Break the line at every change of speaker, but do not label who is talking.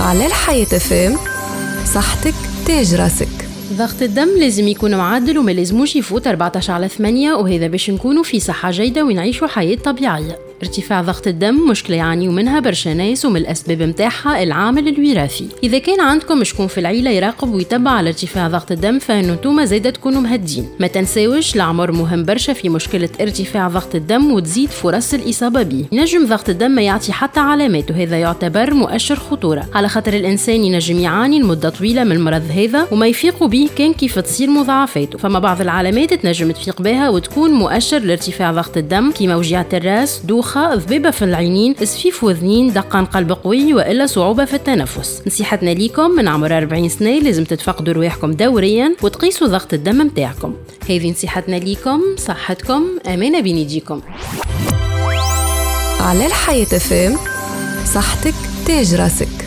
على الحياة فام. صحتك تاج راسك.
ضغط الدم لازم يكون معدل وما لازموش يفوت 14 على 8 وهذا باش نكونوا في صحة جيدة ونعيشوا حياة طبيعية. ارتفاع ضغط الدم مشكلة يعانيوا منها برشا ناس ومن الأسباب متاعها العامل الوراثي. إذا كان عندكم شكون في العيلة يراقب ويتبع على ارتفاع ضغط الدم فإنه انتوما زايدة تكونوا مهدين. ما تنساوش العمر مهم برشا في مشكلة ارتفاع ضغط الدم وتزيد فرص الإصابة به ينجم ضغط الدم ما يعطي حتى علامات وهذا يعتبر مؤشر خطورة. على خاطر الإنسان ينجم يعاني لمدة طويلة من المرض هذا وما يفيق به كان كيف تصير مضاعفاته. فما بعض العلامات تنجم تفيق بها وتكون مؤشر لارتفاع ضغط الدم كيما وجيعة الرأس دوخ دوخة ذبيبة في العينين سفيف وذنين دقان قلب قوي وإلا صعوبة في التنفس. نصيحتنا ليكم من عمر 40 سنة لازم تتفقدوا رواحكم دوريا وتقيسوا ضغط الدم متاعكم. هذه نصيحتنا ليكم صحتكم أمانة بين يديكم.
على الحياة فام صحتك تاج راسك.